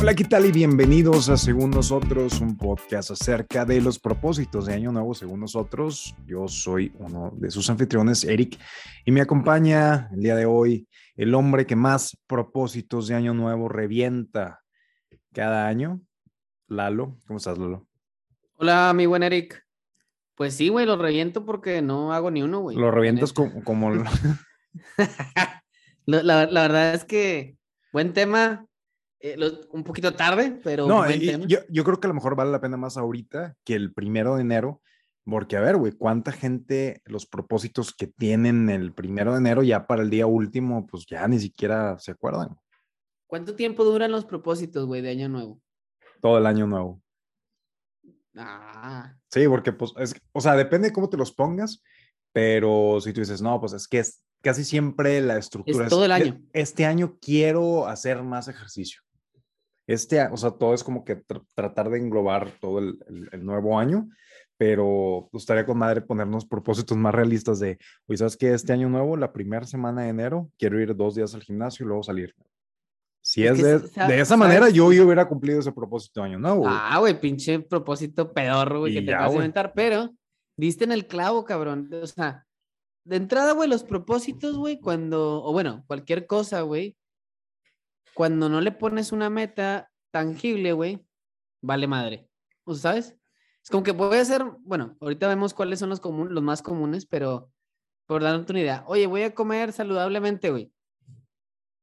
Hola, ¿qué tal? Y bienvenidos a Según Nosotros, un podcast acerca de los propósitos de Año Nuevo según nosotros. Yo soy uno de sus anfitriones, Eric, y me acompaña el día de hoy el hombre que más propósitos de Año Nuevo revienta cada año, Lalo. ¿Cómo estás, Lalo? Hola, mi buen Eric. Pues sí, güey, lo reviento porque no hago ni uno, güey. Lo revientas como... como... la, la, verdad es que buen tema, eh, un poquito tarde, pero. No, Yo, yo, creo que a lo mejor vale la pena más ahorita que el primero de enero, porque a ver, güey, cuánta gente los propósitos que tienen el primero de enero ya para el día último, pues ya ni siquiera se acuerdan. ¿Cuánto tiempo duran los propósitos, güey, de Año Nuevo? Todo el año nuevo. Ah. Sí, porque, pues, es, o sea, depende de cómo te los pongas, pero si tú dices, no, pues es que es casi siempre la estructura es todo el año. Este año quiero hacer más ejercicio este, o sea, todo es como que tratar de englobar todo el, nuevo año, pero gustaría con madre ponernos propósitos más realistas de, oye, ¿sabes qué? Este año nuevo, la primera semana de enero, quiero ir dos días al gimnasio y luego salir. Si es, de, de, esa manera, yo, yo hubiera cumplido ese propósito de año nuevo. Ah, güey, pinche propósito pedorro, güey, que te vas a inventar, pero diste en el clavo, cabrón. O sea, de entrada, güey, los propósitos, güey, cuando, o bueno, cualquier cosa, güey, cuando no le pones una meta tangible, güey, vale madre. ¿O sabes? Es como que puede ser, bueno, ahorita vemos cuáles son los, los más comunes, pero por darte una idea, oye, voy a comer saludablemente, güey.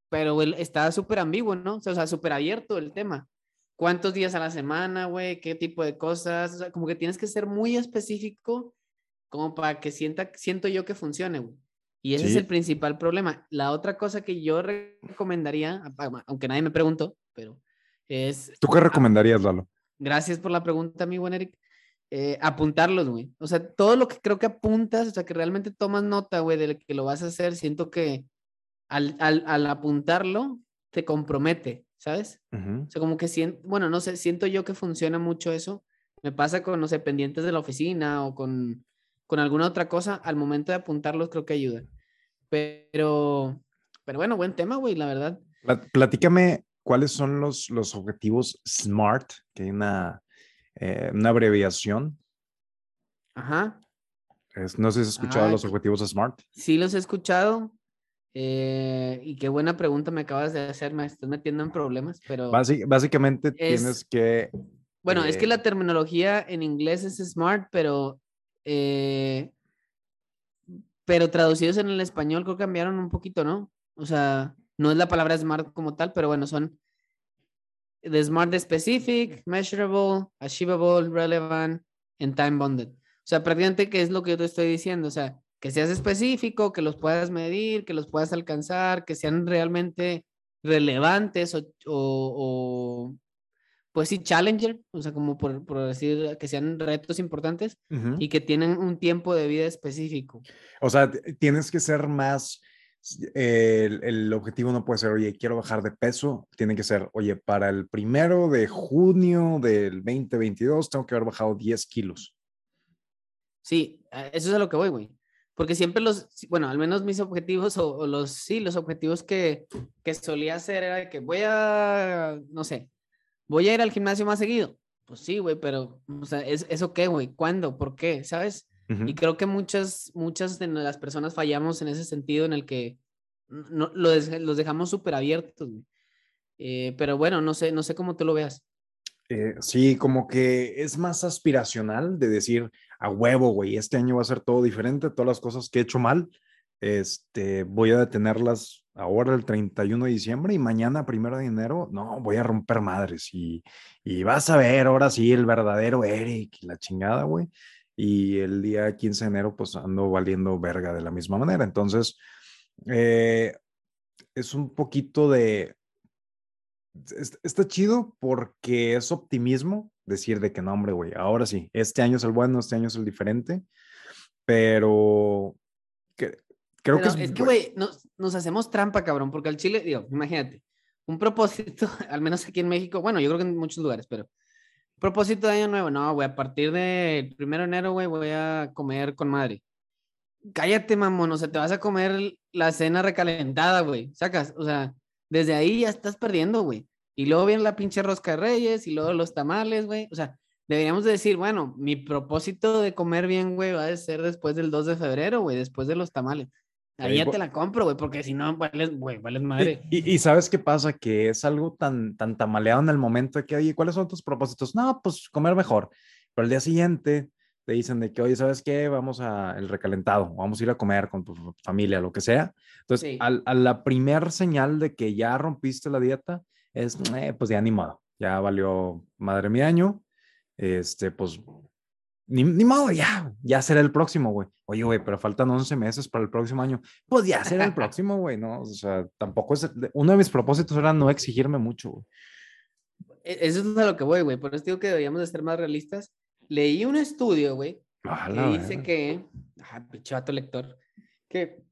Pero está súper ambiguo, ¿no? O sea, súper abierto el tema. ¿Cuántos días a la semana, güey? ¿Qué tipo de cosas? Como que tienes que ser muy específico como para que sienta, siento yo que funcione, güey. Y ese es el principal problema. La otra cosa que yo recomendaría, aunque nadie me preguntó, pero es... ¿Tú qué recomendarías, Lalo? Gracias por la pregunta, mi buen Eric. Eh, apuntarlos, güey. O sea, todo lo que creo que apuntas, o sea, que realmente tomas nota, güey, de que lo vas a hacer, siento que al, al, apuntarlo te compromete, ¿sabes? O sea, como que siento, bueno, no sé, siento yo que funciona mucho eso. Me pasa con, no sé, pendientes de la oficina o con con alguna otra cosa, al momento de apuntarlos creo que ayuda. Pero, pero bueno, buen tema, güey, la verdad. Platícame cuáles son los, los objetivos SMART, que hay una, eh, una abreviación. Ajá. no sé si has escuchado los objetivos SMART. Sí, los he escuchado. Eh, y qué buena pregunta me acabas de hacer, me estás metiendo en problemas, pero... básicamente tienes que... Bueno, es que eh, la terminología en inglés es SMART, pero eh, pero traducidos en el español creo que cambiaron un poquito, ¿no? O sea, no es la palabra smart como tal, pero bueno, son de smart specific, measurable, achievable, relevant, and time bonded. O sea, prácticamente, ¿qué es lo que yo te estoy diciendo? O sea, que seas específico, que los puedas medir, que los puedas alcanzar, que sean realmente relevantes o pues sí, challenger, o sea, como por, por decir que sean retos importantes y que tienen un tiempo de vida específico. O sea, tienes que ser más, el, el, objetivo no puede ser, oye, quiero bajar de peso, tiene que ser, oye, para el primero de junio del 2022 tengo que haber bajado 10 kilos. Sí, eso es a lo que voy, güey. Porque siempre los, bueno, al menos mis objetivos o, los, sí, los objetivos que, que solía hacer era que voy a, no sé, ¿Voy a ir al gimnasio más seguido? Pues sí, güey, pero, o sea, ¿es, ¿eso qué, güey? ¿Cuándo? ¿Por qué? ¿Sabes? Y creo que muchas, muchas de las personas fallamos en ese sentido en el que no, los dejamos súper abiertos, güey. Eh, pero bueno, no sé, no sé cómo tú lo veas. Eh, sí, como que es más aspiracional de decir a huevo, güey, este año va a ser todo diferente, todas las cosas que he hecho mal, este, voy a detenerlas ahora el 31 de diciembre y mañana, primero de enero, no, voy a romper madres y, y vas a ver ahora sí el verdadero Eric y la chingada, güey. Y el día 15 de enero, pues ando valiendo verga de la misma manera. Entonces, eh, es un poquito de... Está chido porque es optimismo decir de que no, hombre, güey, ahora sí, este año es el bueno, este año es el diferente, pero Creo que es, que, güey, nos, nos, hacemos trampa, cabrón, porque al Chile, digo, imagínate, un propósito, al menos aquí en México, bueno, yo creo que en muchos lugares, pero propósito de año nuevo, no, güey, a partir del primero de enero, güey, voy a comer con madre. Cállate, mamón, o sea, te vas a comer la cena recalentada, güey, sacas, o sea, desde ahí ya estás perdiendo, güey. Y luego viene la pinche rosca de reyes y luego los tamales, güey. O sea, deberíamos decir, bueno, mi propósito de comer bien, güey, va a ser después del 2 de febrero, güey, después de los tamales. Ahí ya te la compro, güey, porque si no, vales, güey, vales madre. Y, sabes qué pasa, que es algo tan, tan tamaleado en el momento de que, oye, ¿cuáles son tus propósitos? No, pues comer mejor. Pero el día siguiente te dicen de que, oye, ¿sabes qué? Vamos a el recalentado, vamos a ir a comer con tu familia, lo que sea. Entonces, a la primer señal de que ya rompiste la dieta es, eh, pues ya ni modo, ya valió madre mi año, este, pues ni, ni, modo, ya, ya será el próximo, güey. Oye, güey, pero faltan 11 meses para el próximo año. Pues ya será el próximo, güey, ¿no? O sea, tampoco es, uno de mis propósitos era no exigirme mucho, güey. E, eso es a lo que voy, güey. Por eso digo que deberíamos de ser más realistas. Leí un estudio, güey, que dice que, ajá, pichato lector, que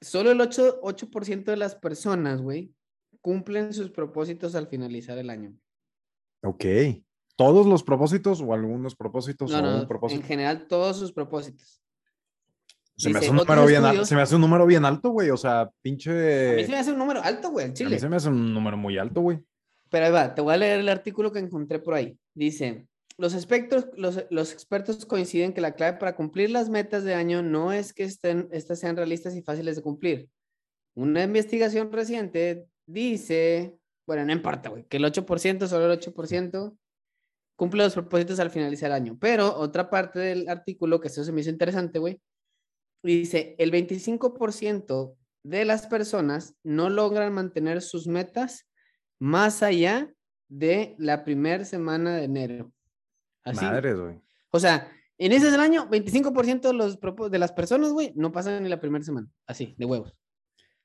solo el 8%, 8 de las personas, güey, cumplen sus propósitos al finalizar el año. Ok. ¿Todos los propósitos o algunos propósitos? No, no, en general todos sus propósitos. Se me, hace un número bien alto, se me hace un número bien alto, güey. O sea, pinche. A mí se me hace un número alto, güey, Chile. A mí se me hace un número muy alto, güey. Pero ahí va, te voy a leer el artículo que encontré por ahí. Dice: los, expertos, los, los expertos coinciden que la clave para cumplir las metas de año no es que estén, estas sean realistas y fáciles de cumplir. Una investigación reciente dice, bueno, no importa, güey, que el 8%, solo el 8%, cumple los propósitos al finalizar el año. Pero otra parte del artículo, que eso se me hizo interesante, güey, dice, el 25% de las personas no logran mantener sus metas más allá de la primera semana de enero. Así. Madres, güey. O sea, en ese del año, 25% de, los, de las personas, güey, no pasan ni la primera semana. Así, de huevos.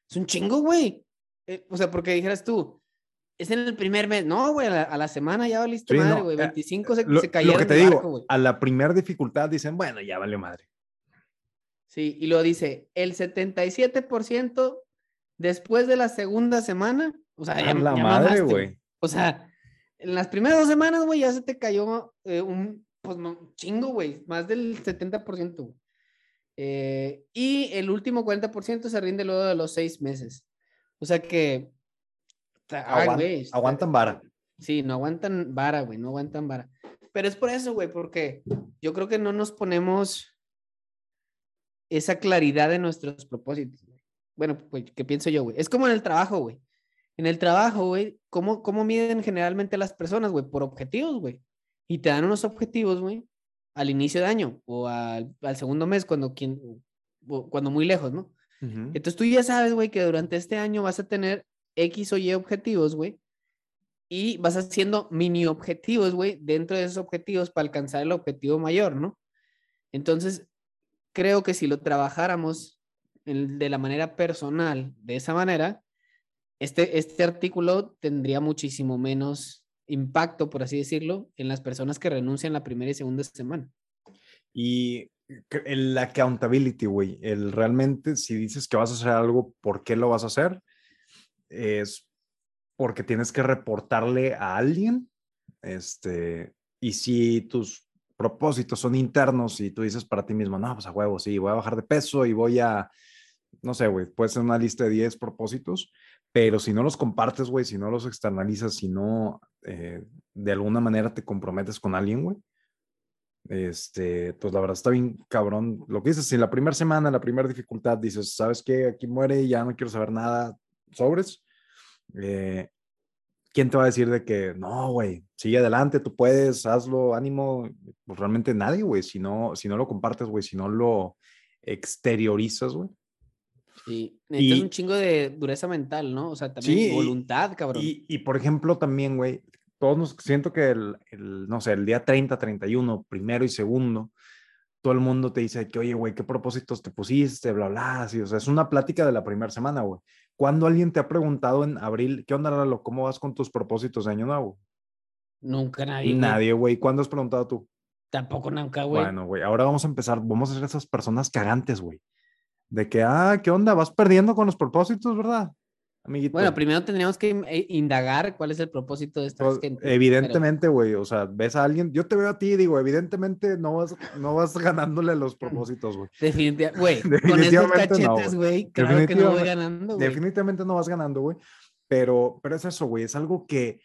Es un chingo, güey. Eh, o sea, porque dijeras tú, es en el primer mes. No, güey, a, la, semana ya valiste madre, güey. 25 se, se cayeron. Lo que te digo, a la primera dificultad dicen, bueno, ya vale madre. Sí, y lo dice, el 77% después de la segunda semana, o sea, ya, la madre, güey. O sea, en las primeras dos semanas, güey, ya se te cayó eh, un, pues, no, chingo, güey, más del 70%. Eh, y el último 40% se rinde luego de los seis meses. O sea que aguantan vara. Sí, no aguantan vara, güey, no aguantan vara. Pero es por eso, güey, porque yo creo que no nos ponemos esa claridad de nuestros propósitos. Bueno, pues, ¿qué pienso yo, güey? Es como en el trabajo, güey. En el trabajo, güey, ¿cómo, ¿cómo miden generalmente las personas, güey? Por objetivos, güey. Y te dan unos objetivos, güey, al inicio de año o al, al segundo mes, cuando, quien, cuando muy lejos, ¿no? Entonces tú ya sabes, güey, que durante este año vas a tener X o Y objetivos, güey, y vas haciendo mini objetivos, güey, dentro de esos objetivos para alcanzar el objetivo mayor, ¿no? Entonces, creo que si lo trabajáramos de la manera personal, de esa manera, este, este artículo tendría muchísimo menos impacto, por así decirlo, en las personas que renuncian la primera y segunda semana. Y el accountability, güey, el realmente si dices que vas a hacer algo, ¿por qué lo vas a hacer? Es porque tienes que reportarle a alguien, este, y si tus propósitos son internos y tú dices para ti mismo, no, pues a huevo, sí, voy a bajar de peso y voy a, no sé, güey, puede ser una lista de 10 propósitos, pero si no los compartes, güey, si no los externalizas, si no eh, de alguna manera te comprometes con alguien, güey, este, pues la verdad está bien cabrón. Lo que dices, si la primera semana, la primera dificultad, dices, ¿sabes qué? Aquí muere y ya no quiero saber nada, sobres, eh, ¿quién te va a decir de que no, güey, sigue adelante, tú puedes, hazlo, ánimo? Pues realmente nadie, güey, si no, si no lo compartes, güey, si no lo exteriorizas, güey. Sí, necesitas un chingo de dureza mental, ¿no? O sea, también voluntad, cabrón. Y, y, por ejemplo, también, güey, todos nos, siento que el, el, no sé, el día 30, 31, primero y segundo, todo el mundo te dice que, oye, güey, ¿qué propósitos te pusiste? Bla, bla, así, o sea, es una plática de la primera semana, güey. ¿Cuándo alguien te ha preguntado en abril, qué onda, Lalo? ¿Cómo vas con tus propósitos de año nuevo? Nunca nadie. Nadie, güey. ¿Cuándo has preguntado tú? Tampoco nunca, güey. Bueno, güey, ahora vamos a empezar. Vamos a ser esas personas cagantes, güey. De que, ah, ¿qué onda? Vas perdiendo con los propósitos, ¿verdad? Bueno, primero tendríamos que eh, indagar cuál es el propósito de esta pues, gente. Evidentemente, güey, o sea, ves a alguien, yo te veo a ti y digo, evidentemente no vas, no vas ganándole los propósitos, güey. Definitivamente, güey, con esos cachetes, güey, claro que no voy ganando, güey. Definitivamente no vas ganando, güey, pero, pero es eso, güey, es algo que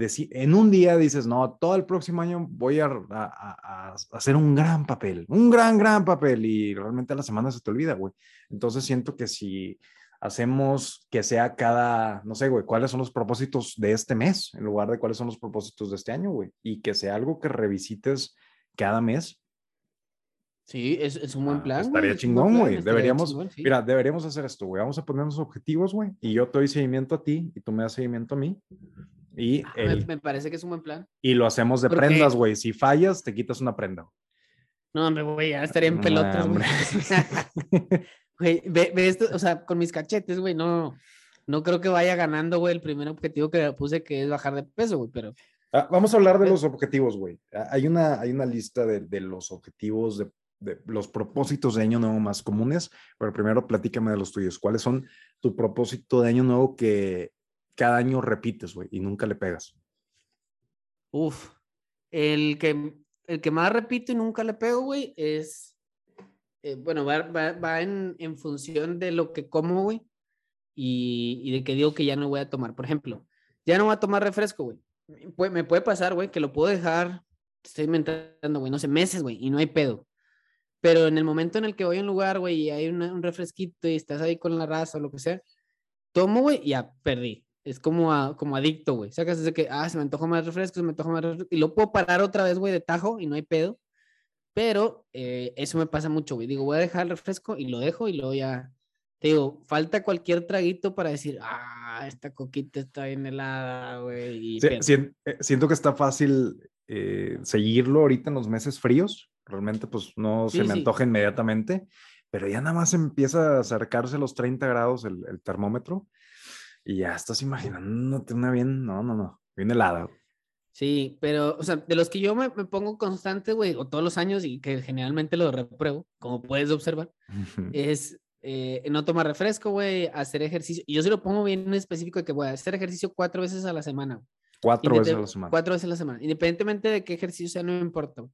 en un día dices, no, todo el próximo año voy a, a, hacer un gran papel, un gran, gran papel y realmente a la semana se te olvida, güey. Entonces siento que si hacemos que sea cada, no sé, güey, cuáles son los propósitos de este mes en lugar de cuáles son los propósitos de este año, güey, y que sea algo que revisites cada mes. Sí, es, es un buen ah, plan. estaría chingón, güey. Deberíamos, mira, deberíamos hacer esto, güey. Vamos a ponernos objetivos, güey, y yo te doy seguimiento a ti y tú me das seguimiento a mí. Y ah, me, parece que es un buen plan. Y lo hacemos de prendas, güey. Si fallas, te quitas una prenda. No, hombre, güey, ya estaría en pelotas, güey. Güey, ve, esto, o sea, con mis cachetes, güey, no, no creo que vaya ganando, güey, el primer objetivo que puse, que es bajar de peso, güey, pero... Ah, vamos a hablar de los objetivos, güey. Ah, hay una, hay una lista de, de los objetivos, de, de, los propósitos de año nuevo más comunes, pero primero platícame de los tuyos. ¿Cuáles son tu propósito de año nuevo que cada año repites, güey, y nunca le pegas? Uf, el que, el que más repito y nunca le pego, güey, es eh, bueno, va, en, en, función de lo que como, güey, y, de que digo que ya no voy a tomar. Por ejemplo, ya no voy a tomar refresco, güey. me puede pasar, güey, que lo puedo dejar, estoy inventando, güey, no sé, meses, güey, y no hay pedo. Pero en el momento en el que voy a un lugar, güey, y hay un refresquito y estás ahí con la raza o lo que sea, tomo, güey, y ya perdí. Es como, como adicto, güey. Sacas desde que, ah, se me antoja más refresco, se me antoja más refresco, y lo puedo parar otra vez, güey, de tajo y no hay pedo. Pero eh, eso me pasa mucho, güey. Digo, voy a dejar el refresco y lo dejo y luego ya. Te digo, falta cualquier traguito para decir, ah, esta coquita está bien helada, güey. Eh, siento que está fácil eh, seguirlo ahorita en los meses fríos. Realmente, pues no se me antoja inmediatamente, pero ya nada más empieza a acercarse a los 30 grados el, el termómetro y ya estás imaginándote una bien, no, no, no, bien helada. Sí, pero, o sea, de los que yo me, pongo constante, güey, o todos los años y que generalmente lo repruebo, como puedes observar, es eh, no tomar refresco, güey, hacer ejercicio. Y yo sí lo pongo bien específico de que voy a hacer ejercicio cuatro veces a la semana. Cuatro veces a la semana. Cuatro veces a la semana. Independientemente de qué ejercicio sea, no me importa.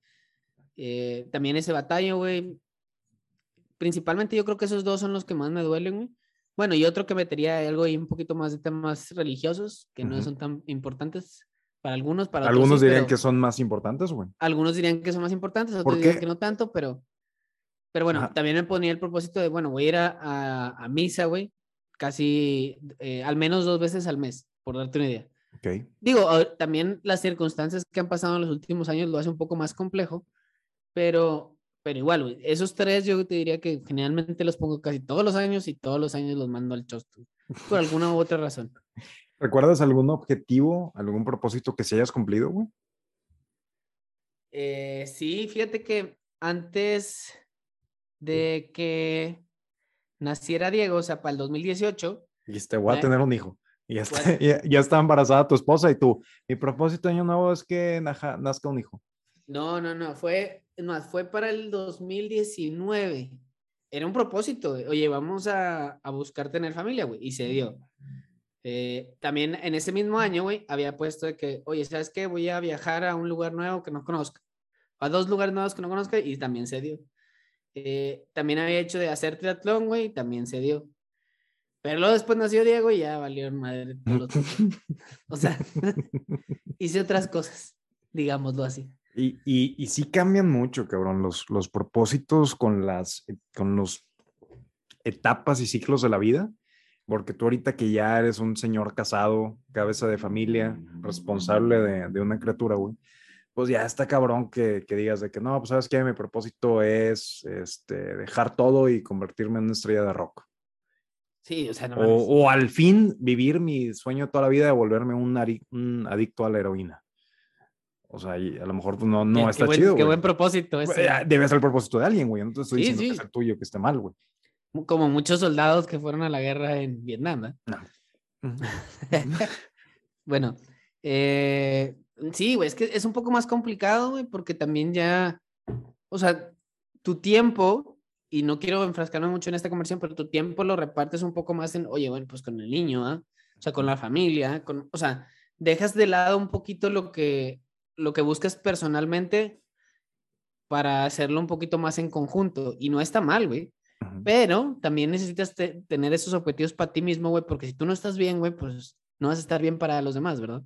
Eh, también ese batalla, güey. Principalmente yo creo que esos dos son los que más me duelen, güey. Bueno, y otro que metería algo ahí un poquito más de temas religiosos, que no son tan importantes para algunos, para Algunos dirían que son más importantes, güey. Algunos dirían que son más importantes, otros dirían que no tanto, pero, pero bueno, también me ponía el propósito de, bueno, voy a ir a, a, misa, güey, casi eh, al menos dos veces al mes, por darte una idea. Okay. Digo, también las circunstancias que han pasado en los últimos años lo hace un poco más complejo, pero, pero igual, güey, esos tres yo te diría que generalmente los pongo casi todos los años y todos los años los mando al chosto, por alguna u otra razón. ¿Recuerdas algún objetivo, algún propósito que se hayas cumplido, güey? Eh, sí, fíjate que antes de que naciera Diego, o sea, para el 2018. Dijiste, voy a tener un hijo. Y ya está, ya, está, embarazada tu esposa y tú. Mi propósito de año nuevo es que nazca un hijo. No, no, no, fue, más, fue para el 2019. Era un propósito, oye, vamos a, a buscar tener familia, güey, y se dio. Eh, también en ese mismo año, güey, había puesto de que, oye, ¿sabes qué? Voy a viajar a un lugar nuevo que no conozca, a dos lugares nuevos que no conozca y también se dio. Eh, también había hecho de hacer triatlón, güey, y también se dio. Pero luego después nació Diego y ya valió madre. o sea, hice otras cosas, digámoslo así. Y, y, y, sí cambian mucho, cabrón, los, los propósitos con las con los etapas y ciclos de la vida porque tú ahorita que ya eres un señor casado, cabeza de familia, responsable de, de una criatura, güey, pues ya está cabrón que, que, digas de que no, pues sabes que mi propósito es este, dejar todo y convertirme en una estrella de rock. Sí, o sea, no o, o, al fin vivir mi sueño toda la vida de volverme un, un adicto a la heroína. O sea, a lo mejor pues, no, no está chido. Qué buen propósito. Ese. Debe ser el propósito de alguien, güey. No te estoy diciendo que es el tuyo, que esté mal, güey como muchos soldados que fueron a la guerra en Vietnam. No. bueno, eh, sí, güey, es que es un poco más complicado, güey, porque también ya, o sea, tu tiempo, y no quiero enfrascarme mucho en esta conversión, pero tu tiempo lo repartes un poco más en, oye, bueno, pues con el niño, ¿ah? O sea, con la familia, con, o sea, dejas de lado un poquito lo que, lo que buscas personalmente para hacerlo un poquito más en conjunto. Y no está mal, güey. Pero también necesitas tener esos objetivos para ti mismo, güey, porque si tú no estás bien, güey, pues no vas a estar bien para los demás, ¿verdad?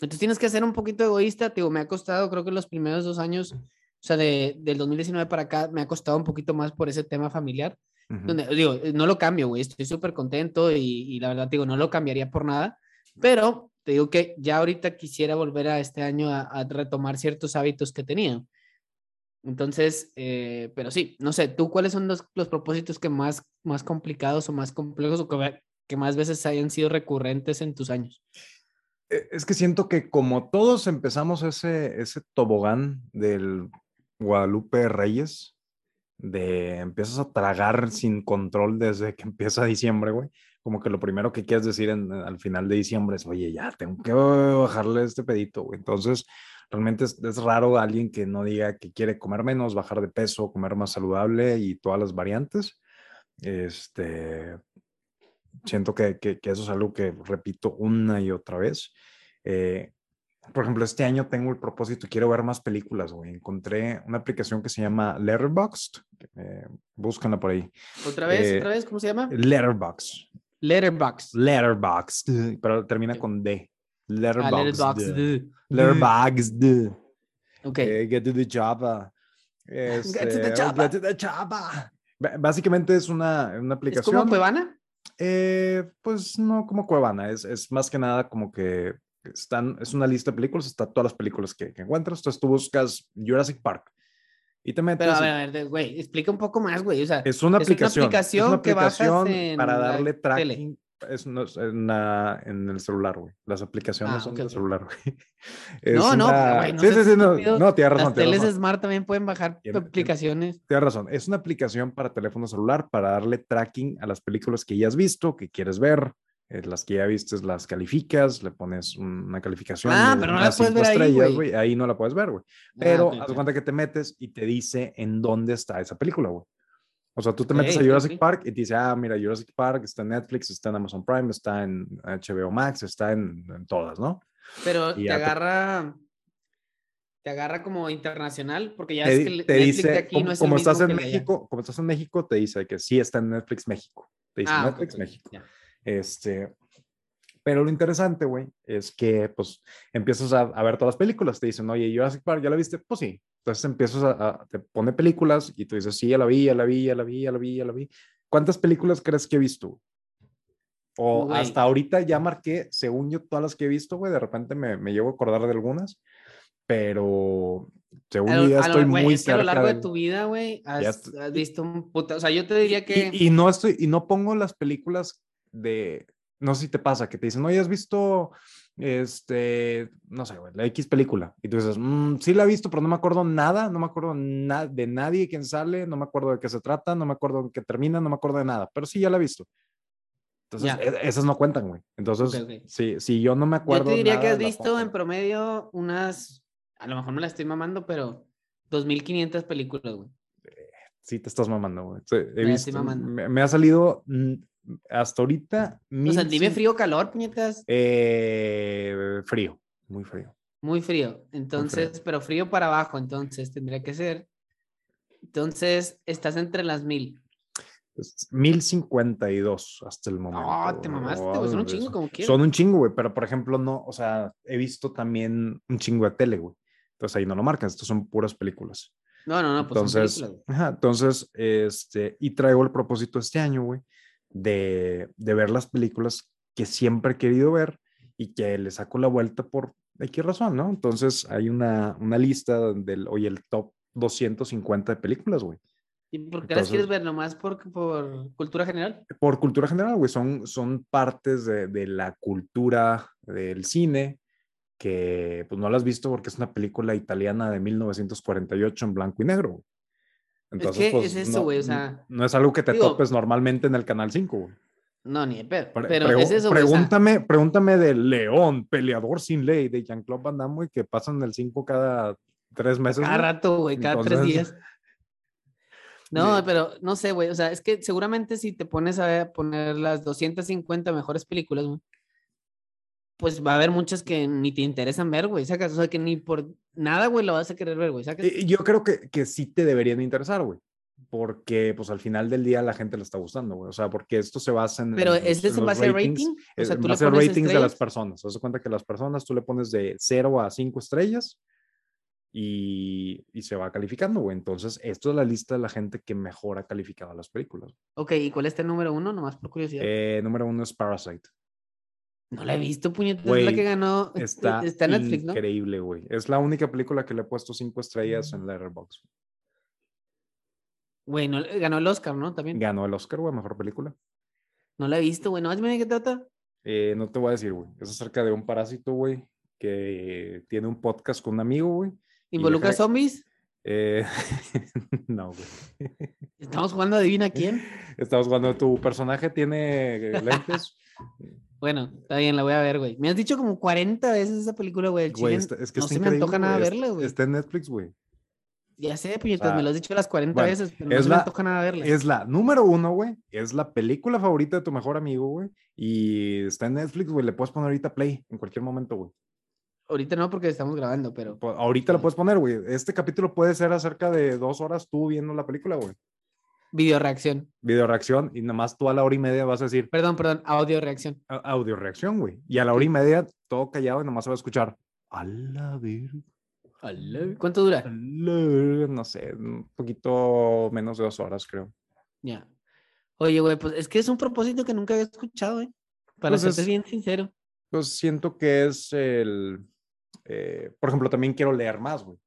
Entonces tienes que ser un poquito egoísta, digo, me ha costado, creo que los primeros dos años, o sea, de, del 2019 para acá, me ha costado un poquito más por ese tema familiar, donde, digo, no lo cambio, güey, estoy súper contento y, y, la verdad, digo, no lo cambiaría por nada, pero te digo que ya ahorita quisiera volver a este año a, retomar ciertos hábitos que tenía. Entonces, eh, pero sí, no sé, ¿tú cuáles son los, los, propósitos que más, más complicados o más complejos o que, más veces hayan sido recurrentes en tus años? E, es que siento que como todos empezamos ese, ese tobogán del Guadalupe Reyes, de empiezas a tragar sin control desde que empieza diciembre, güey como que lo primero que quieres decir al final de diciembre es, oye, ya tengo que bajarle este pedito, güey. Entonces, realmente es, raro alguien que no diga que quiere comer menos, bajar de peso, comer más saludable y todas las variantes. Este, siento que, que, eso es algo que repito una y otra vez. Eh, por ejemplo, este año tengo el propósito, quiero ver más películas, güey. Encontré una aplicación que se llama Letterboxd. Eh, búscanla por ahí. ¿Otra vez? Eh, ¿Otra vez? ¿Cómo se llama? Letterboxd. Letterbox. Letterbox, pero termina con D. Letterbox. Letterbox. Ok. Eh, get to the Java. Este, get to the Java. Get to the. Básicamente es una, una aplicación. ¿Es como Cuevana? Eh, pues no como Cuevana, es, es, más que nada como que están, es una lista de películas, está todas las películas que, que encuentras. Entonces tú buscas Jurassic Park y te metes. Pero a ver, a ver, güey, explica un poco más, güey. O sea, es una aplicación. Es una aplicación, es una aplicación que para darle tracking. Es, en, la, en, el celular, güey. Las aplicaciones ah, son del celular, güey. no, no, güey. No sí, sí, sí, no, no, tienes razón. Las teles Smart también pueden bajar aplicaciones. Tienes razón. Es una aplicación para teléfono celular para darle tracking a las películas que ya has visto, que quieres ver, eh, las que ya viste las calificas, le pones una calificación. Ah, pero no las puedes ver estrellas, ahí, güey. Ahí no la puedes ver, güey. Ah, pero haz cuenta que te metes y te dice en dónde está esa película, güey. O sea, tú te metes a Jurassic Park y te dice, ah, mira, Jurassic Park está en Netflix, está en Amazon Prime, está en HBO Max, está en, todas, ¿no? Pero te agarra, te... agarra como internacional, porque ya es que Netflix dice, de aquí como, no es como estás en México, como estás en México, te dice que sí está en Netflix México. Te dice ah, Netflix México. Este, pero lo interesante, güey, es que pues empiezas a, ver todas las películas, te dicen, oye, Jurassic Park, ¿ya la viste? Pues sí. Entonces empiezas a, te pone películas y tú dices, sí, ya la vi, ya la vi, ya la vi, ya la vi, ya la vi. ¿Cuántas películas crees que he visto? O hasta ahorita ya marqué, según yo, todas las que he visto, güey, de repente me, me llevo a acordar de algunas, pero según yo ya estoy muy cerca. a lo largo de, tu vida, güey, has, visto un puta, o sea, yo te diría que... y, no estoy, y no pongo las películas de, no sé si te pasa, que te dicen, oye, ¿has visto, este, no sé, la X película? Y tú dices, mm, sí la he visto, pero no me acuerdo nada, no me acuerdo nada de nadie, quién sale, no me acuerdo de qué se trata, no me acuerdo de qué termina, no me acuerdo de nada, pero sí ya la he visto. Entonces, e, esas no cuentan, güey. Entonces, Si, si yo no me acuerdo. Yo te diría que has visto en promedio unas, a lo mejor me la estoy mamando, pero 2.500 películas, güey. Sí, te estás mamando, güey. he visto, me, me, ha salido mm, hasta ahorita. O sea, dime frío o calor, puñetas. Eh, frío, muy frío. Muy frío. Entonces, pero frío para abajo, entonces tendría que ser. Entonces, estás entre las mil. Mil cincuenta y dos hasta el momento. No, te mamaste, güey. Son un chingo como quieras. Son un chingo, güey. Pero, por ejemplo, no, o sea, he visto también un chingo de tele, güey. Entonces ahí no lo marcan. Estos son puras películas. No, no, no, pues entonces, ajá, entonces, este, y traigo el propósito este año, güey, de, ver las películas que siempre he querido ver y que le saco la vuelta por X razón, ¿no? Entonces hay una, una lista del, oye, el top 250 de películas, güey. ¿Y por qué las quieres ver nomás por, por cultura general? Por cultura general, güey. Son, son partes de, de, la cultura del cine que pues no las has visto porque es una película italiana de 1948 en blanco y negro. Güey. Entonces, pues, es eso, güey, o sea... No es algo que te topes normalmente en el Canal 5, güey. No, ni de pedo. Pero es eso, Pregúntame, pregúntame de León, peleador sin ley, de Jean-Claude Van Damme, güey, que pasan el 5 cada tres meses. Cada rato, güey, cada tres días. No, pero no sé, güey, o sea, es que seguramente si te pones a poner las 250 mejores películas, güey, pues va a haber muchas que ni te interesan ver, güey, sacas, o sea, que ni por nada, güey, lo vas a querer ver, güey, sacas. Yo creo que, que sí te deberían interesar, güey. porque pues al final del día la gente le está gustando, güey. O sea, porque esto se basa en... Pero ¿es en base a rating? O sea, tú le pones ratings de las personas. Das cuenta que las personas tú le pones de 0 a 5 estrellas y, y, se va calificando, güey. Entonces, esto es la lista de la gente que mejor ha calificado las películas. Ok, ¿y cuál es el número uno? Nomás por curiosidad. Eh, número uno es Parasite. No la he visto, puñetas. Es la que ganó. Está, está Netflix, increíble, güey. Es la única película que le he puesto cinco estrellas en Letterboxd. Güey, ganó el Oscar, ¿no? También. Ganó el Oscar, güey, mejor película. No la he visto, güey. ¿No de qué trata? Eh, no te voy a decir, güey. Es acerca de un parásito, güey, que tiene un podcast con un amigo, güey. ¿Involucra zombies? Eh, no, güey. ¿Estamos jugando Adivina quién? Estamos jugando. Tu personaje tiene lentes. bueno, está bien, la voy a ver, güey. Me has dicho como 40 veces esa película, güey. Güey, es que no se me antoja nada verla, güey. Está en Netflix, güey. Ya sé, puñetas, me lo has dicho las 40 veces, pero no me toca nada verla. Es la número uno, güey. Es la película favorita de tu mejor amigo, güey. Y está en Netflix, güey. Le puedes poner ahorita play en cualquier momento, güey. Ahorita no, porque estamos grabando, pero. ahorita lo puedes poner, güey. Este capítulo puede ser acerca de dos horas tú viendo la película, güey. Video reacción. Video reacción, y nada más tú a la hora y media vas a decir. Perdón, perdón, audio reacción. audio reacción, güey. Y a la hora y media, todo callado y nomás se va a escuchar. A la verga. ¿Cuánto dura? No sé, un poquito menos de dos horas, creo. Ya. Oye, güey, pues es que es un propósito que nunca había escuchado, güey. Para pues ser bien sincero. Pues siento que es el. Eh, por ejemplo, también quiero leer más, güey.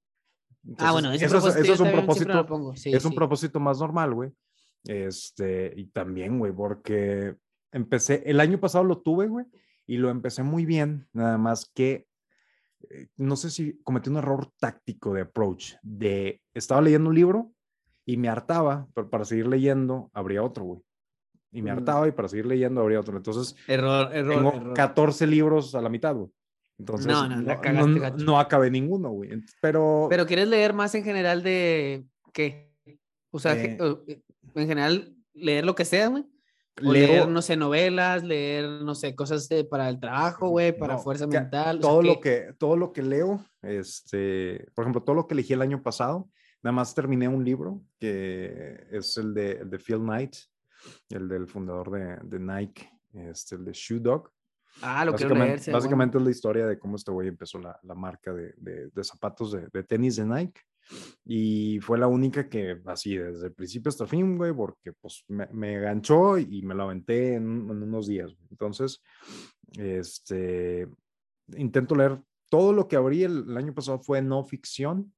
Ah, bueno, eso, es un propósito. es un propósito más normal, güey. Este, y también, güey, porque empecé, el año pasado lo tuve, güey, y lo empecé muy bien, nada más que eh, no sé si cometí un error táctico de approach, de estaba leyendo un libro y me hartaba, pero para seguir leyendo habría otro, güey. Y me mm. hartaba y para seguir leyendo habría otro. Entonces, error, error, tengo 14 libros a la mitad, güey. Entonces, no, no, no, acabé ninguno, güey. Pero... Pero quieres leer más en general de qué? O sea, eh. en general, leer lo que sea, güey leer, no sé, novelas, leer, no sé, cosas para el trabajo, güey, para fuerza mental. Todo, lo que, todo lo que leo, este, por ejemplo, todo lo que elegí el año pasado, nada más terminé un libro que es el de, de Phil Knight, el del fundador de, de Nike, este, el de Shoe Dog. Ah, lo que leer. Básicamente es la historia de cómo este güey empezó la, la marca de, de, de zapatos de, de, tenis de Nike. Y fue la única que, así, desde el principio hasta el fin, güey, porque pues me, me ganchó y me lo aventé en, unos días. Entonces, este, intento leer todo lo que abrí el, año pasado fue no ficción,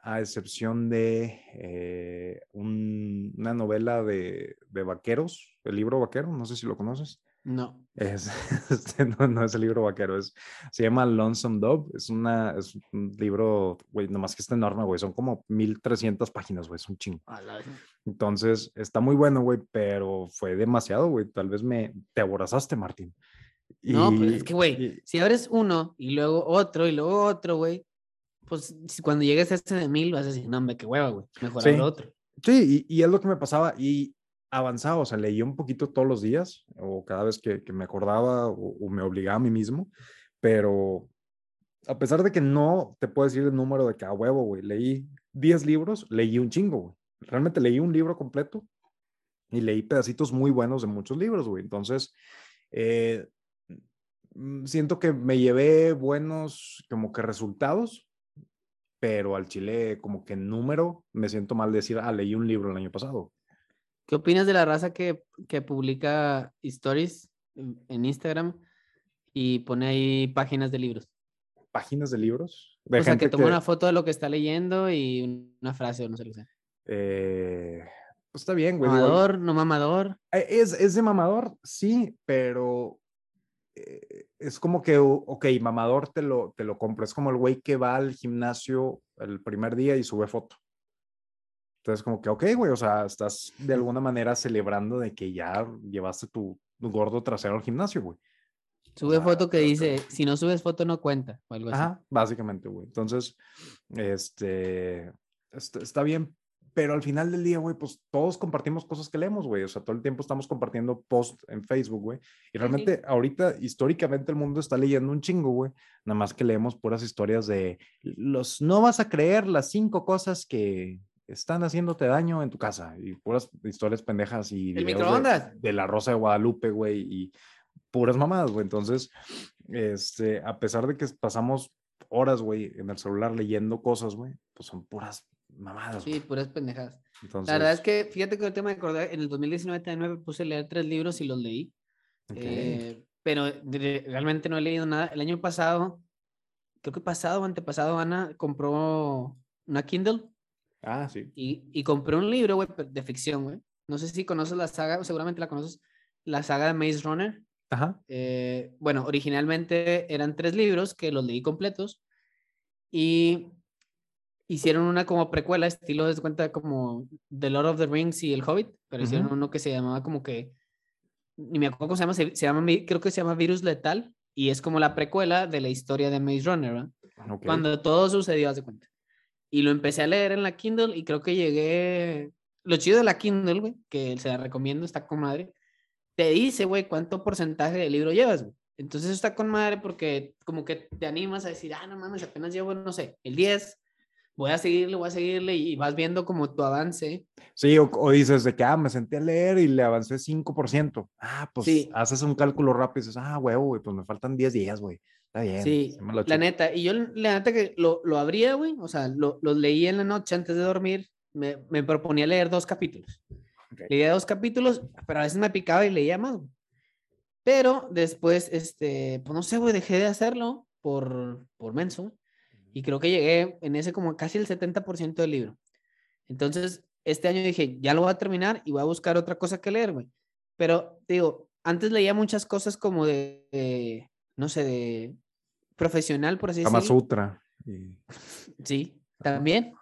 a excepción de eh, una novela de, de, vaqueros, el libro vaquero, no sé si lo conoces. No. Es, este, no, es el libro vaquero, es, se llama Lonesome Dove. Es, una, es un libro, güey, nomás que está enorme, güey. Son como 1300 páginas, güey, es un chingo. Entonces, está muy bueno, güey, pero fue demasiado, güey. Tal vez me te aborazaste, Martín. no, pues es que, güey, si abres uno y luego otro y luego otro, güey, pues cuando llegues a este de mil vas a decir, no, hombre, qué hueva, güey. Mejor sí. otro. Sí, y, y, es lo que me pasaba. Y avanzado, o sea, leía un poquito todos los días o cada vez que, me acordaba o, me obligaba a mí mismo, pero a pesar de que no te puedo decir el número de cada huevo, güey, leí 10 libros, leí un chingo, güey. Realmente leí un libro completo y leí pedacitos muy buenos de muchos libros, güey. Entonces, eh, mm, siento que me llevé buenos como que resultados, pero al chile como que número me siento mal decir, ah, leí un libro el año pasado. ¿Qué opinas de la raza que, que publica stories en Instagram y pone ahí páginas de libros? ¿Páginas de libros? o sea, que toma una foto de lo que está leyendo y una frase o no sé qué sea. Eh, pues está bien, güey. Mamador, no mamador. Eh, es, es de mamador, sí, pero eh, es como que, ok, mamador te lo, te lo compro. Es como el güey que va al gimnasio el primer día y sube foto. Entonces, como que, ok, güey, o sea, estás de alguna manera celebrando de que ya llevaste tu, gordo trasero al gimnasio, güey. Sube foto que dice, si no subes foto no cuenta, o algo así. Ajá, básicamente, güey. Entonces, este, está bien, pero al final del día, güey, pues todos compartimos cosas que leemos, güey. O sea, todo el tiempo estamos compartiendo post en Facebook, güey. Y realmente ahorita, históricamente, el mundo está leyendo un chingo, güey. Nada más que leemos puras historias de los, no vas a creer las cinco cosas que están haciéndote daño en tu casa y puras historias pendejas y el microondas de, la Rosa de Guadalupe, güey, y puras mamadas, güey. Entonces, este, a pesar de que pasamos horas, güey, en el celular leyendo cosas, güey, pues son puras mamadas. Sí, puras pendejadas. La verdad es que, fíjate que el tema de acordar, en el 2019 también me puse a leer tres libros y los leí. Eh, pero realmente no he leído nada. El año pasado, creo que pasado o antepasado, Ana compró una Kindle. Ah, sí. Y, y compré un libro, güey, de ficción, güey. No sé si conoces la saga, seguramente la conoces, la saga de Maze Runner. Ajá. Eh, bueno, originalmente eran tres libros que los leí completos y hicieron una como precuela, estilo de cuenta como The Lord of the Rings y El Hobbit, pero hicieron uno que se llamaba como que, ni me acuerdo cómo se llama, se, llama, creo que se llama Virus Letal y es como la precuela de la historia de Maze Runner, ¿verdad? Cuando todo sucedió, hace cuenta. Y lo empecé a leer en la Kindle y creo que llegué, lo chido de la Kindle, güey, que se la recomiendo, está con madre, te dice, güey, cuánto porcentaje del libro llevas, güey. Entonces está con madre porque como que te animas a decir, ah, no mames, apenas llevo, no sé, el 10, voy a seguirle, voy a seguirle y vas viendo como tu avance. Sí, o, dices de que, ah, me senté a leer y le avancé 5%. Ah, pues sí. haces un cálculo rápido y dices, ah, güey, güey, pues me faltan 10 días, güey. Está bien. Sí, la neta. Y yo, la neta, que lo, lo abría, güey, o sea, lo, lo leí en la noche antes de dormir. Me, me proponía leer dos capítulos. Leía dos capítulos, pero a veces me picaba y leía más. Pero después, este, pues no sé, güey, dejé de hacerlo por, por menso. Y creo que llegué en ese como casi el 70% del libro. Entonces, este año dije, ya lo voy a terminar y voy a buscar otra cosa que leer, güey. Pero, digo, antes leía muchas cosas como de, no sé, de profesional, por así decirlo. Kama Sutra. Sí, también.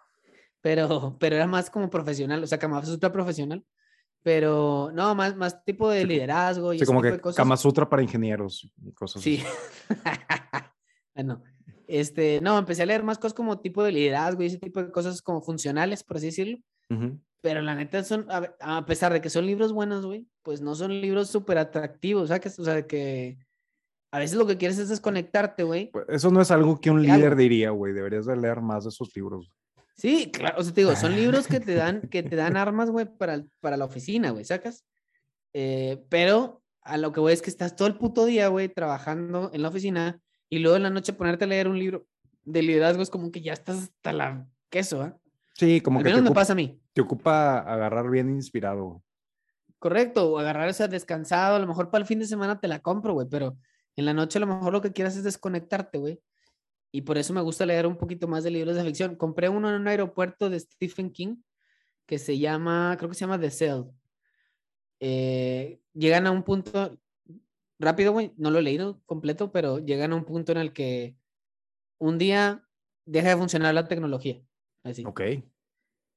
Pero, pero era más como profesional, o sea, Kama Sutra profesional pero no, más, más tipo de liderazgo y sí, como que cosas. Kama Sutra para ingenieros y cosas Sí. bueno, este, no, empecé a leer más cosas como tipo de liderazgo y ese tipo de cosas como funcionales, por así decirlo. Pero la neta son, a, pesar de que son libros buenos, güey, pues no son libros súper atractivos, ¿sabes? O sea, que a veces lo que quieres es desconectarte, güey. Pues, eso no es algo que un líder diría, güey, deberías de leer más de esos libros. Sí, claro, o sea, te digo, son libros que te dan, que te dan armas, güey, para, para la oficina, güey, ¿sacas? Eh, pero a lo que voy es que estás todo el puto día, güey, trabajando en la oficina y luego en la noche ponerte a leer un libro de liderazgo es como que ya estás hasta la queso, ¿eh? Sí, como que te me pasa a mí. Te ocupa agarrar bien inspirado. Correcto, o agarrar, o sea, descansado, a lo mejor para el fin de semana te la compro, güey, pero en la noche a lo mejor lo que quieras es desconectarte, güey y por eso me gusta leer un poquito más de libros de ficción. Compré uno en un aeropuerto de Stephen King que se llama, creo que se llama The Cell. Eh, llegan a un punto, rápido, güey, no lo he leído completo, pero llegan a un punto en el que un día deja de funcionar la tecnología. Así. Ok.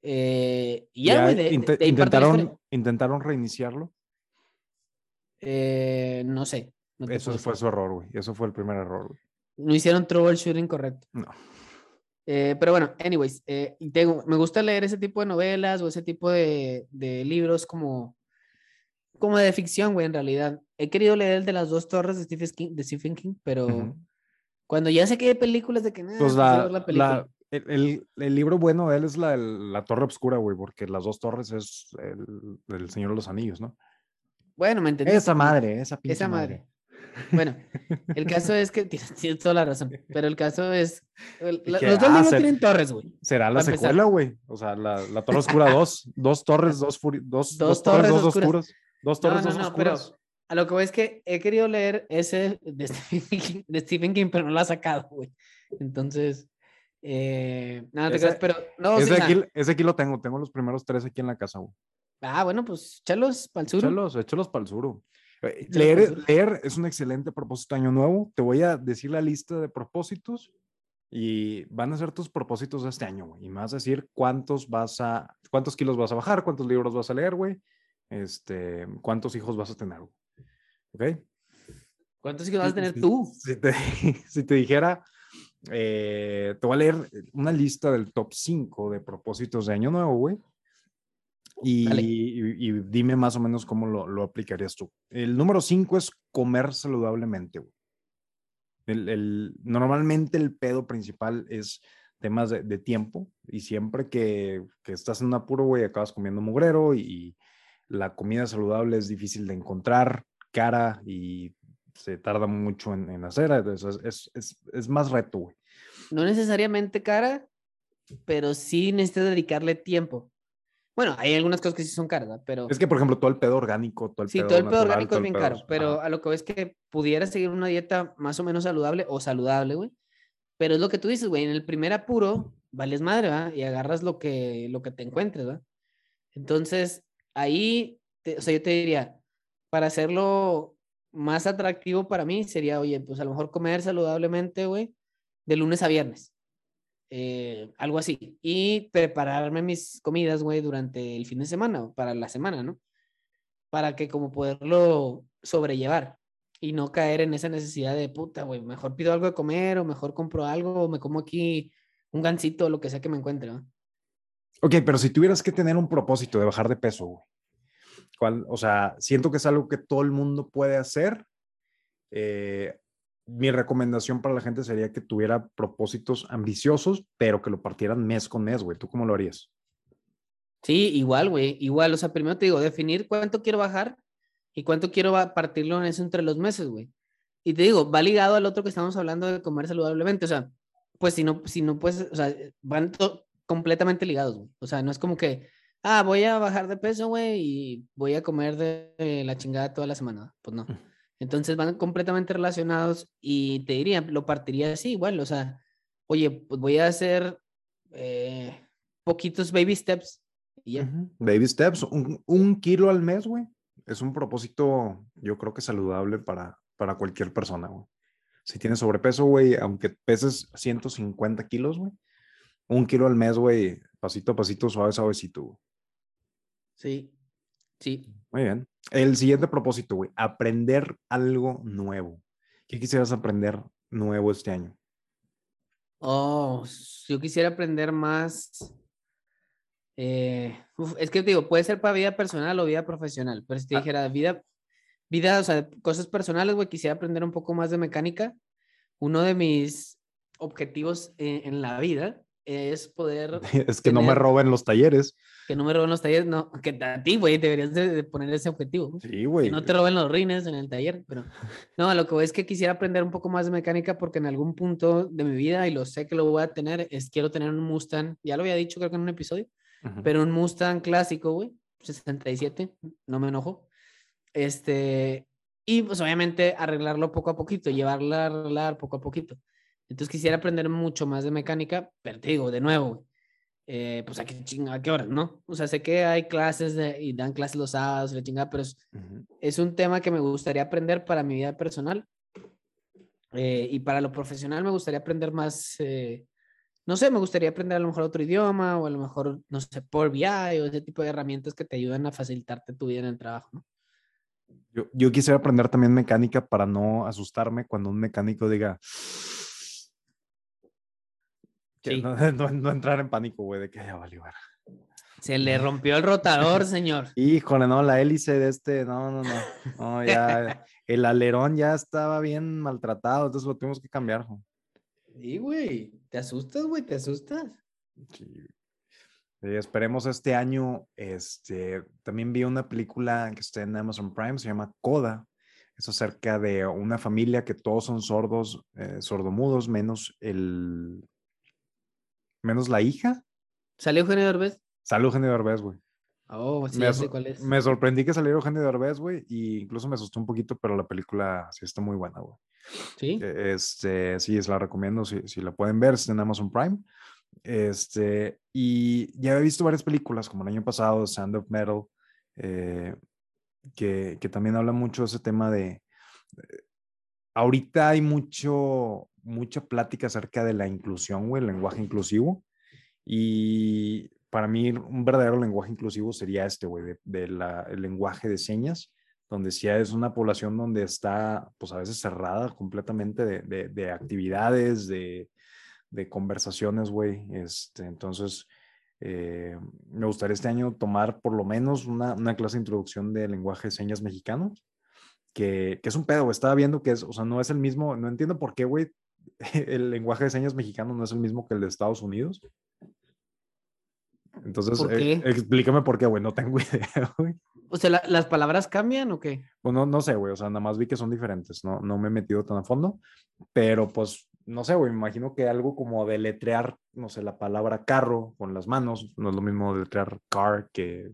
Eh, y ya, intentaron, ¿Intentaron reiniciarlo? Eh, no sé. Eso fue su error, güey. Eso fue el primer error, güey. No hicieron troubleshooting correcto. No. Eh, pero bueno, anyways, eh, tengo, me gusta leer ese tipo de novelas o ese tipo de, de libros como, como de ficción, güey, en realidad. He querido leer el de las dos torres de Stephen King, de Stephen King pero cuando ya sé que hay películas de que nada, pues la, la, el, el, libro bueno de él es la, la Torre Obscura, güey, porque las dos torres es el, el Señor de los Anillos, ¿no? Bueno, me entendí. Esa madre, esa pinche Esa madre. Bueno, el caso es que tienes, toda la razón, pero el caso es. los dos ah, libros tienen torres, güey. Será la secuela, güey. O sea, la, la Torre Oscura 2. Dos torres, dos, dos, dos, torres, dos oscuras. Dos torres, dos oscuras. a lo que voy es que he querido leer ese de Stephen King, pero no lo ha sacado, güey. Entonces. Eh, nada, te creas, pero no. Ese, aquí, ese aquí lo tengo, tengo los primeros tres aquí en la casa, güey. Ah, bueno, pues échalos para el sur. Échalos, échalos para el sur. Eh, leer, leer es un excelente propósito año nuevo. Te voy a decir la lista de propósitos y van a ser tus propósitos de este año, güey. Y me vas a decir cuántos vas a, cuántos kilos vas a bajar, cuántos libros vas a leer, güey. Este, cuántos hijos vas a tener, ¿ok? ¿Cuántos hijos vas a tener tú? Si te, si te dijera, eh, te voy a leer una lista del top 5 de propósitos de año nuevo, güey. Y, dime más o menos cómo lo, aplicarías tú. El número cinco es comer saludablemente. El, normalmente el pedo principal es temas de, tiempo y siempre que, que, estás en un apuro, güey, acabas comiendo mugrero y, la comida saludable es difícil de encontrar, cara y se tarda mucho en, en hacer, entonces es, es, es más reto, güey. No necesariamente cara, pero sí necesitas dedicarle tiempo. Bueno, hay algunas cosas que sí son caras, pero... Es que, por ejemplo, todo el pedo orgánico, todo el sí, todo el pedo orgánico es bien caro, pero a lo que ves que pudieras seguir una dieta más o menos saludable o saludable, güey. Pero es lo que tú dices, güey, en el primer apuro, vales madre, ¿va? Y agarras lo que, lo que te encuentres, ¿va? Entonces, ahí, o sea, yo te diría, para hacerlo más atractivo para mí sería, oye, pues a lo mejor comer saludablemente, güey, de lunes a viernes. Eh, algo así. Y prepararme mis comidas, güey, durante el fin de semana, para la semana, ¿no? Para que como poderlo sobrellevar y no caer en esa necesidad de puta, güey, mejor pido algo de comer o mejor compro algo o me como aquí un gansito o lo que sea que me encuentre, ¿no? Ok, pero si tuvieras que tener un propósito de bajar de peso, güey, ¿cuál? O sea, siento que es algo que todo el mundo puede hacer. Eh, mi recomendación para la gente sería que tuviera propósitos ambiciosos, pero que lo partieran mes con mes, güey. ¿Tú cómo lo harías? Sí, igual, güey. Igual, o sea, primero te digo, definir cuánto quiero bajar y cuánto quiero partirlo en eso entre los meses, güey. Y te digo, va ligado al otro que estamos hablando de comer saludablemente. O sea, pues si no, si no pues, o sea, van completamente ligados, güey. O sea, no es como que, ah, voy a bajar de peso, güey, y voy a comer de la chingada toda la semana. Pues no. Entonces van completamente relacionados y te diría, lo partiría así igual, o sea, oye, pues voy a hacer eh, poquitos baby steps. Y Baby steps, un, kilo al mes, güey. Es un propósito, yo creo que saludable para, para cualquier persona, güey. Si tienes sobrepeso, güey, aunque peses 150 kilos, güey, un kilo al mes, güey, pasito a pasito, suave, suavecito. Sí, sí. Muy bien. El siguiente propósito, güey, aprender algo nuevo. ¿Qué quisieras aprender nuevo este año? Oh, yo quisiera aprender más. Eh, es que digo, puede ser para vida personal o vida profesional, pero si te ah. dijera vida, vida, o sea, cosas personales, güey, quisiera aprender un poco más de mecánica. Uno de mis objetivos en la vida es poder... Es que no me roben los talleres. Que no me roben los talleres, no, que a ti, güey, deberías de poner ese objetivo. Sí, güey. Que no te roben los rines en el taller, pero... No, lo que voy es que quisiera aprender un poco más de mecánica porque en algún punto de mi vida, y lo sé que lo voy a tener, es quiero tener un Mustang, ya lo había dicho creo que en un episodio, pero un Mustang clásico, güey, 67, no me enojo. Este, y pues obviamente arreglarlo poco a poquito, llevarlo a arreglar poco a poquito. Entonces quisiera aprender mucho más de mecánica, pero te digo, de nuevo, eh, pues a qué, a qué hora, ¿no? O sea, sé que hay clases de, y dan clases los sábados, la chingada, pero es, es, un tema que me gustaría aprender para mi vida personal. Eh, y para lo profesional me gustaría aprender más, eh, no sé, me gustaría aprender a lo mejor otro idioma o a lo mejor, no sé, por VI o ese tipo de herramientas que te ayudan a facilitarte tu vida en el trabajo, ¿no? Yo, yo quisiera aprender también mecánica para no asustarme cuando un mecánico diga, no, entrar en pánico, güey, de que ya valió. Se le rompió el rotador, señor. Híjole, no, la hélice de este, no, no, no. no ya, el alerón ya estaba bien maltratado, entonces lo tuvimos que cambiar. Sí, güey. ¿Te asustas, güey? ¿Te asustas? Sí. esperemos este año. Este, también vi una película que está en Amazon Prime, se llama Coda. Es acerca de una familia que todos son sordos, eh, sordomudos, menos el, menos la hija. ¿Salió Eugenio Derbez? Salió Eugenio Derbez, güey. Oh, sí, me, sé cuál es. Me sorprendí que saliera Eugenio Derbez, güey, y incluso me asustó un poquito, pero la película sí está muy buena, güey. Sí. E, este, sí, se la recomiendo si, si la pueden ver, está en Amazon Prime. Este, y ya he visto varias películas, como el año pasado, Sound of Metal, eh, que, que, también habla mucho de ese tema de, de ahorita hay mucho, mucha plática acerca de la inclusión, güey, el lenguaje inclusivo. Y para mí un verdadero lenguaje inclusivo sería este, güey, de, el lenguaje de señas, donde sí es una población donde está, pues a veces cerrada completamente de, de actividades, de, conversaciones, güey. Este, entonces, eh, me gustaría este año tomar por lo menos una, una clase de introducción de lenguaje de señas mexicano, que, que es un pedo, güey. Estaba viendo que es, o sea, no es el mismo, no entiendo por qué, güey, el lenguaje de señas mexicano no es el mismo que el de Estados Unidos. Entonces, eh, explícame por qué, güey, no tengo idea, güey. O sea, ¿las palabras cambian o qué? Bueno, no sé, güey, o sea, nada más vi que son diferentes, no, no me he metido tan a fondo, pero pues, no sé, güey, me imagino que algo como deletrear, no sé, la palabra carro con las manos, no es lo mismo deletrear car que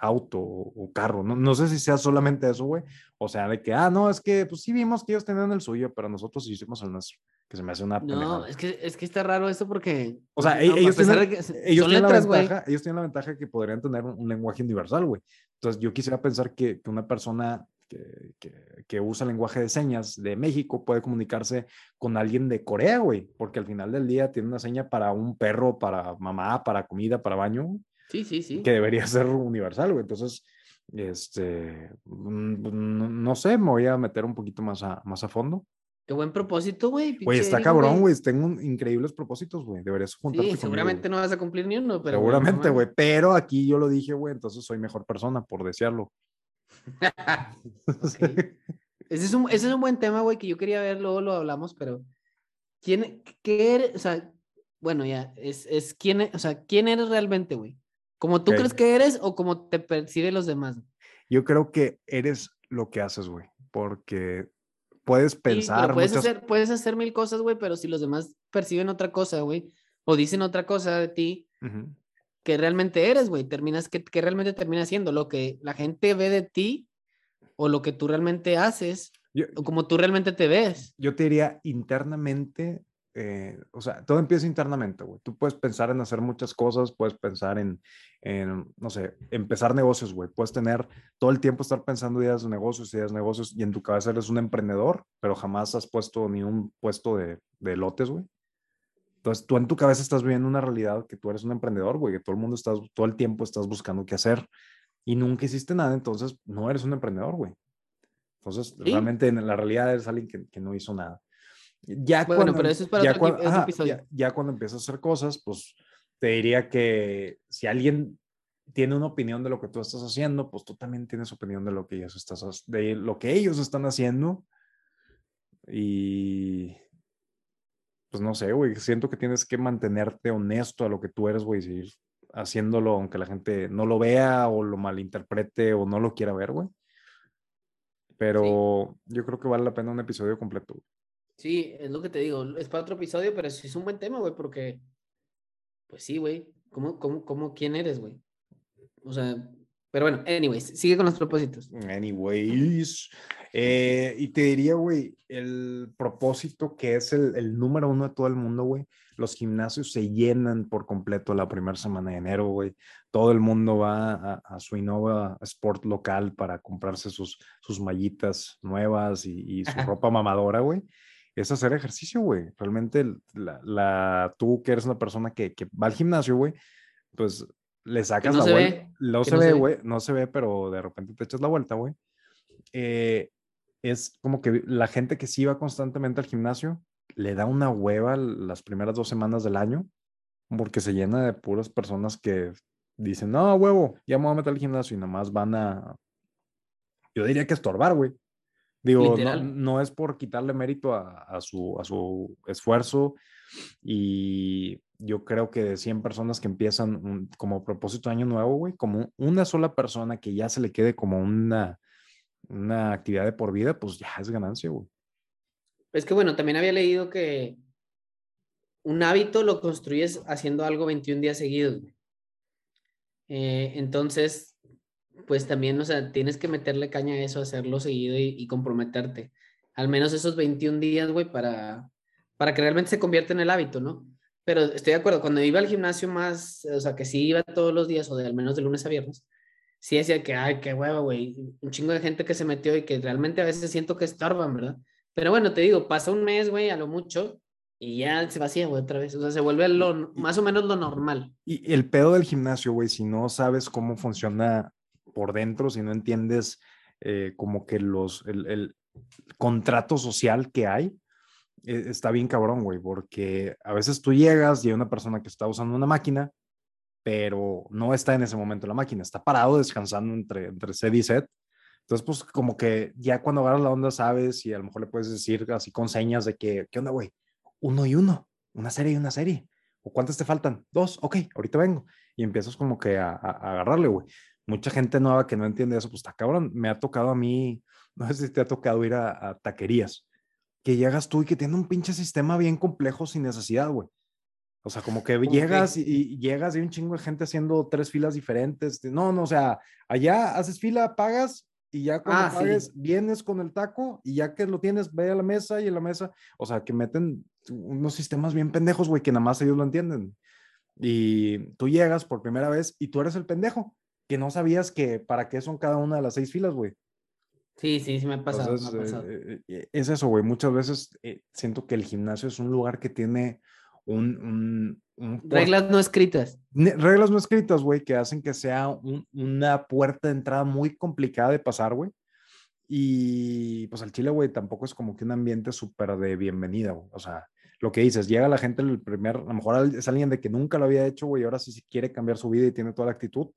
auto o, carro, no, no sé si sea solamente eso, güey, o sea, de que, ah, no, es que, pues sí vimos que ellos tenían el suyo, pero nosotros hicimos el nuestro que se me hace una No, es que, es que está raro esto porque... O sea, ellos, tienen, ellos, tienen la ventaja, ellos tienen la ventaja que podrían tener un, lenguaje universal, güey. Entonces, yo quisiera pensar que, que una persona que, que, que, usa lenguaje de señas de México puede comunicarse con alguien de Corea, güey, porque al final del día tiene una seña para un perro, para mamá, para comida, para baño. Sí, sí, sí. Que debería ser universal, güey. Entonces, este, mm, no, sé, me voy a meter un poquito más a, más a fondo. Qué buen propósito, güey. Güey, está cabrón, güey. Tengo increíbles propósitos, güey. Deberías juntarte. Sí, seguramente no vas a cumplir ni uno, pero. Seguramente, güey. pero aquí yo lo dije, güey. Entonces soy mejor persona, por desearlo. ese, es un, ese es un buen tema, güey, que yo quería ver, luego lo hablamos, pero. ¿Quién, qué eres? O sea, bueno, ya, es, es quién, o sea, ¿quién eres realmente, güey? ¿Como tú crees que eres o como te perciben los demás? Yo creo que eres lo que haces, güey. Porque puedes pensar. puedes, hacer, puedes hacer mil cosas, güey, pero si los demás perciben otra cosa, güey, o dicen otra cosa de ti, que realmente eres, güey, terminas, que, que realmente termina siendo lo que la gente ve de ti o lo que tú realmente haces, o como tú realmente te ves. Yo te diría internamente, eh, o sea, todo empieza internamente, güey. Tú puedes pensar en hacer muchas cosas, puedes pensar en, en no sé, empezar negocios, güey. Puedes tener todo el tiempo estar pensando ideas de negocios, ideas de negocios, y en tu cabeza eres un emprendedor, pero jamás has puesto ni un puesto de, de lotes, güey. Entonces, tú en tu cabeza estás viviendo una realidad que tú eres un emprendedor, güey, que todo el mundo estás, todo el tiempo estás buscando qué hacer y nunca hiciste nada, entonces no eres un emprendedor, güey. Entonces, realmente en la realidad eres alguien que, que no hizo nada. Ya cuando, pero eso es para ya, cuando, ya, cuando empiezas a hacer cosas, pues te diría que si alguien tiene una opinión de lo que tú estás haciendo, pues tú también tienes opinión de lo que ellos, estás, de lo que ellos están haciendo. Y pues no sé, güey, siento que tienes que mantenerte honesto a lo que tú eres, güey, seguir haciéndolo aunque la gente no lo vea o lo malinterprete o no lo quiera ver, güey. Pero yo creo que vale la pena un episodio completo. Güey. Sí, es lo que te digo, es para otro episodio, pero sí es un buen tema, güey, porque, pues sí, güey, ¿cómo, cómo, cómo, quién eres, güey? O sea, pero bueno, anyways, sigue con los propósitos. Anyways, eh, y te diría, güey, el propósito que es el, el número uno de todo el mundo, güey, los gimnasios se llenan por completo la primera semana de enero, güey. Todo el mundo va a, a, su Innova Sport local para comprarse sus, sus mallitas nuevas y, y su ropa mamadora, güey es hacer ejercicio, güey. Realmente la, la, tú que eres una persona que, que va al gimnasio, güey, pues le sacas la vuelta. No se ve, güey, no se ve, pero de repente te echas la vuelta, güey. Eh, es como que la gente que sí va constantemente al gimnasio le da una hueva las primeras dos semanas del año porque se llena de puras personas que dicen, no, huevo, ya me voy a meter al gimnasio y nomás van a, yo diría que estorbar, güey. Digo, no, es por quitarle mérito a, su, a su esfuerzo y yo creo que de 100 personas que empiezan como propósito de año nuevo, güey, como una sola persona que ya se le quede como una, una actividad de por vida, pues ya es ganancia, güey. Es que bueno, también había leído que un hábito lo construyes haciendo algo 21 días seguidos. Eh, entonces, pues también, o sea, tienes que meterle caña a eso, hacerlo seguido y, comprometerte. Al menos esos 21 días, güey, para, para que realmente se convierta en el hábito, ¿no? Pero estoy de acuerdo, cuando iba al gimnasio más, o sea, que sí iba todos los días o de al menos de lunes a viernes, sí decía que, ay, qué hueva, güey, un chingo de gente que se metió y que realmente a veces siento que estorban, ¿verdad? Pero bueno, te digo, pasa un mes, güey, a lo mucho, y ya se vacía, güey, otra vez. O sea, se vuelve lo, más o menos lo normal. Y el pedo del gimnasio, güey, si no sabes cómo funciona por dentro, si no entiendes eh, como que los, el, contrato social que hay, eh, está bien cabrón, güey, porque a veces tú llegas y hay una persona que está usando una máquina, pero no está en ese momento la máquina, está parado descansando entre, entre set y set. Entonces, pues como que ya cuando agarras la onda sabes y a lo mejor le puedes decir así con señas de que, ¿qué onda, güey? uno y uno, una serie y una serie. ¿O cuántas te faltan? Dos, ok, ahorita vengo. Y empiezas como que a, agarrarle, güey. Mucha gente nueva que no entiende eso, pues está cabrón. Me ha tocado a mí, no sé si te ha tocado ir a, taquerías, que llegas tú y que tiene un pinche sistema bien complejo sin necesidad, güey. O sea, como que llegas y, llegas y un chingo de gente haciendo tres filas diferentes. No, no, o sea, allá haces fila, pagas y ya cuando ah, pagues vienes con el taco y ya que lo tienes, ve a la mesa y en la mesa, o sea, que meten unos sistemas bien pendejos, güey, que nada más ellos lo entienden. Y tú llegas por primera vez y tú eres el pendejo, que no sabías que para qué son cada una de las seis filas, güey. Sí, sí, sí me ha pasado. Eh, eh, es eso, güey. Muchas veces eh, siento que el gimnasio es un lugar que tiene un... reglas no escritas. Reglas no escritas, güey, que hacen que sea una puerta de entrada muy complicada de pasar, güey. Y pues al Chile, güey, tampoco es como que un ambiente súper de bienvenida, güey. O sea, lo que dices, llega la gente el primer, a lo mejor es alguien de que nunca lo había hecho, güey, ahora sí, sí quiere cambiar su vida y tiene toda la actitud.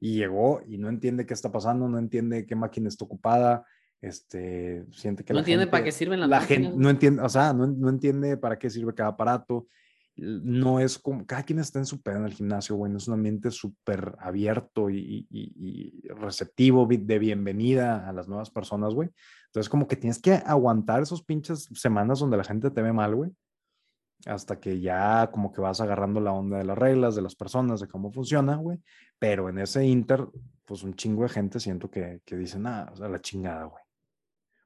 Y llegó y no entiende qué está pasando, no entiende qué máquina está ocupada, este, siente que no entiende para qué sirven las la gente, no entiende, o sea, no, no entiende para qué sirve cada aparato no es como, cada quien está en su pedo en el gimnasio, güey, es un ambiente súper abierto y, receptivo de bienvenida a las nuevas personas, güey. Entonces, como que tienes que aguantar esos pinches semanas donde la gente te ve mal, güey, hasta que ya como que vas agarrando la onda de las reglas, de las personas, de cómo funciona, güey. Pero en ese inter, pues un chingo de gente siento que, que dicen, ah, o sea, la chingada, güey.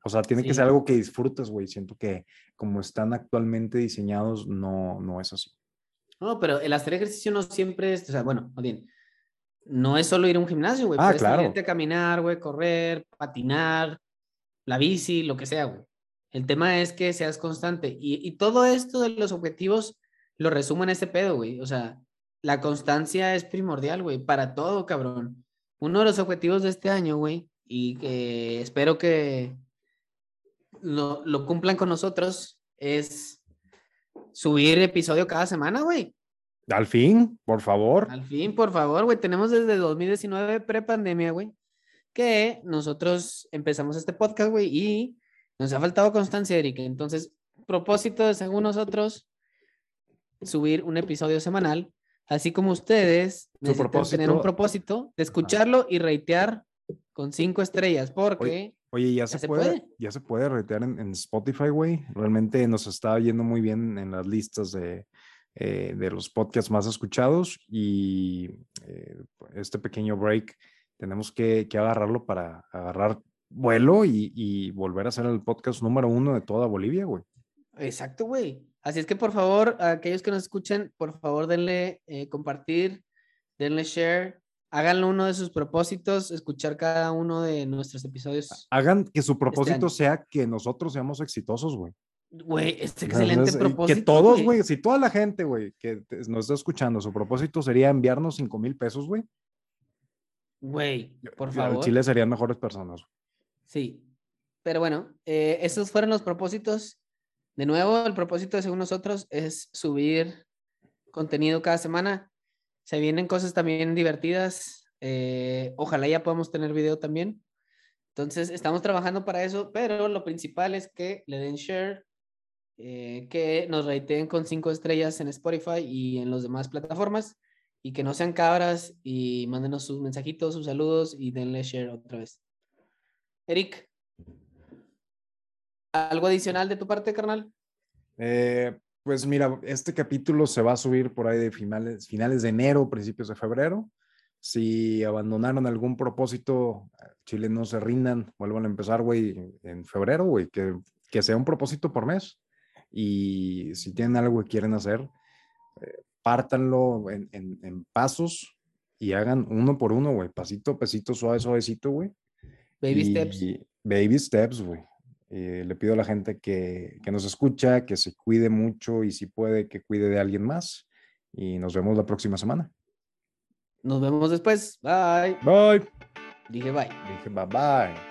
O sea, tiene que ser algo que disfrutes, güey. Siento que como están actualmente diseñados, no, no es así. No, pero el hacer ejercicio no siempre es, o sea, bueno, bien, no es solo ir a un gimnasio, güey. Ah, claro. a caminar, güey, correr, patinar, la bici, lo que sea, güey. El tema es que seas constante. Y, y todo esto de los objetivos lo resumo en este pedo, güey. O sea, la constancia es primordial, güey, para todo, cabrón. Uno de los objetivos de este año, güey, y que espero que, lo, lo cumplan con nosotros es subir episodio cada semana, güey. Al fin, por favor. Al fin, por favor, güey. Tenemos desde 2019, pre-pandemia, güey, que nosotros empezamos este podcast, güey, y nos ha faltado constancia, Eric. Entonces, propósito, según nosotros, subir un episodio semanal, así como ustedes tener un propósito de escucharlo y reitear con cinco estrellas, porque Oye, ya, se, puede, ya se puede retear en, Spotify, güey. Realmente nos está yendo muy bien en las listas de, eh, de los podcasts más escuchados y eh, este pequeño break tenemos que, que agarrarlo para agarrar vuelo y, y, volver a ser el podcast número uno de toda Bolivia, güey. Exacto, güey. Así es que por favor, a aquellos que nos escuchen, por favor denle eh, compartir, denle share, háganlo uno de sus propósitos, escuchar cada uno de nuestros episodios. Hagan que su este propósito sea que nosotros seamos exitosos, güey. Güey, es excelente propósito. Que todos, güey, si toda la gente, güey, que nos está escuchando, su propósito sería enviarnos 5 mil pesos, güey. Güey, por favor. Chile serían mejores personas. Sí, pero bueno, eh, esos fueron los propósitos. De nuevo, el propósito, según nosotros, es subir contenido cada semana. Se vienen cosas también divertidas. Eh, ojalá ya podamos tener video también. Entonces, estamos trabajando para eso, pero lo principal es que le den share, eh, que nos reiteen con cinco estrellas en Spotify y en las demás plataformas y que no sean cabras y mándenos sus mensajitos, sus saludos y denle share otra vez. Eric, ¿algo adicional de tu parte, carnal? Eh, pues mira, este capítulo se va a subir por ahí de finales, finales de enero, principios de febrero. Si abandonaron algún propósito, Chile no se rindan, vuelvan a empezar, güey, en febrero, güey, que, que sea un propósito por mes. Y si tienen algo que quieren hacer, eh, pártanlo en, en, en, pasos y hagan uno por uno, güey, pasito, pesito, suave, suavecito, güey. Baby steps. Baby steps, güey. Eh, le pido a la gente que, que nos escucha, que se cuide mucho y si puede, que cuide de alguien más. Y nos vemos la próxima semana. Nos vemos después. Bye. Bye. Dije bye. Dije bye bye.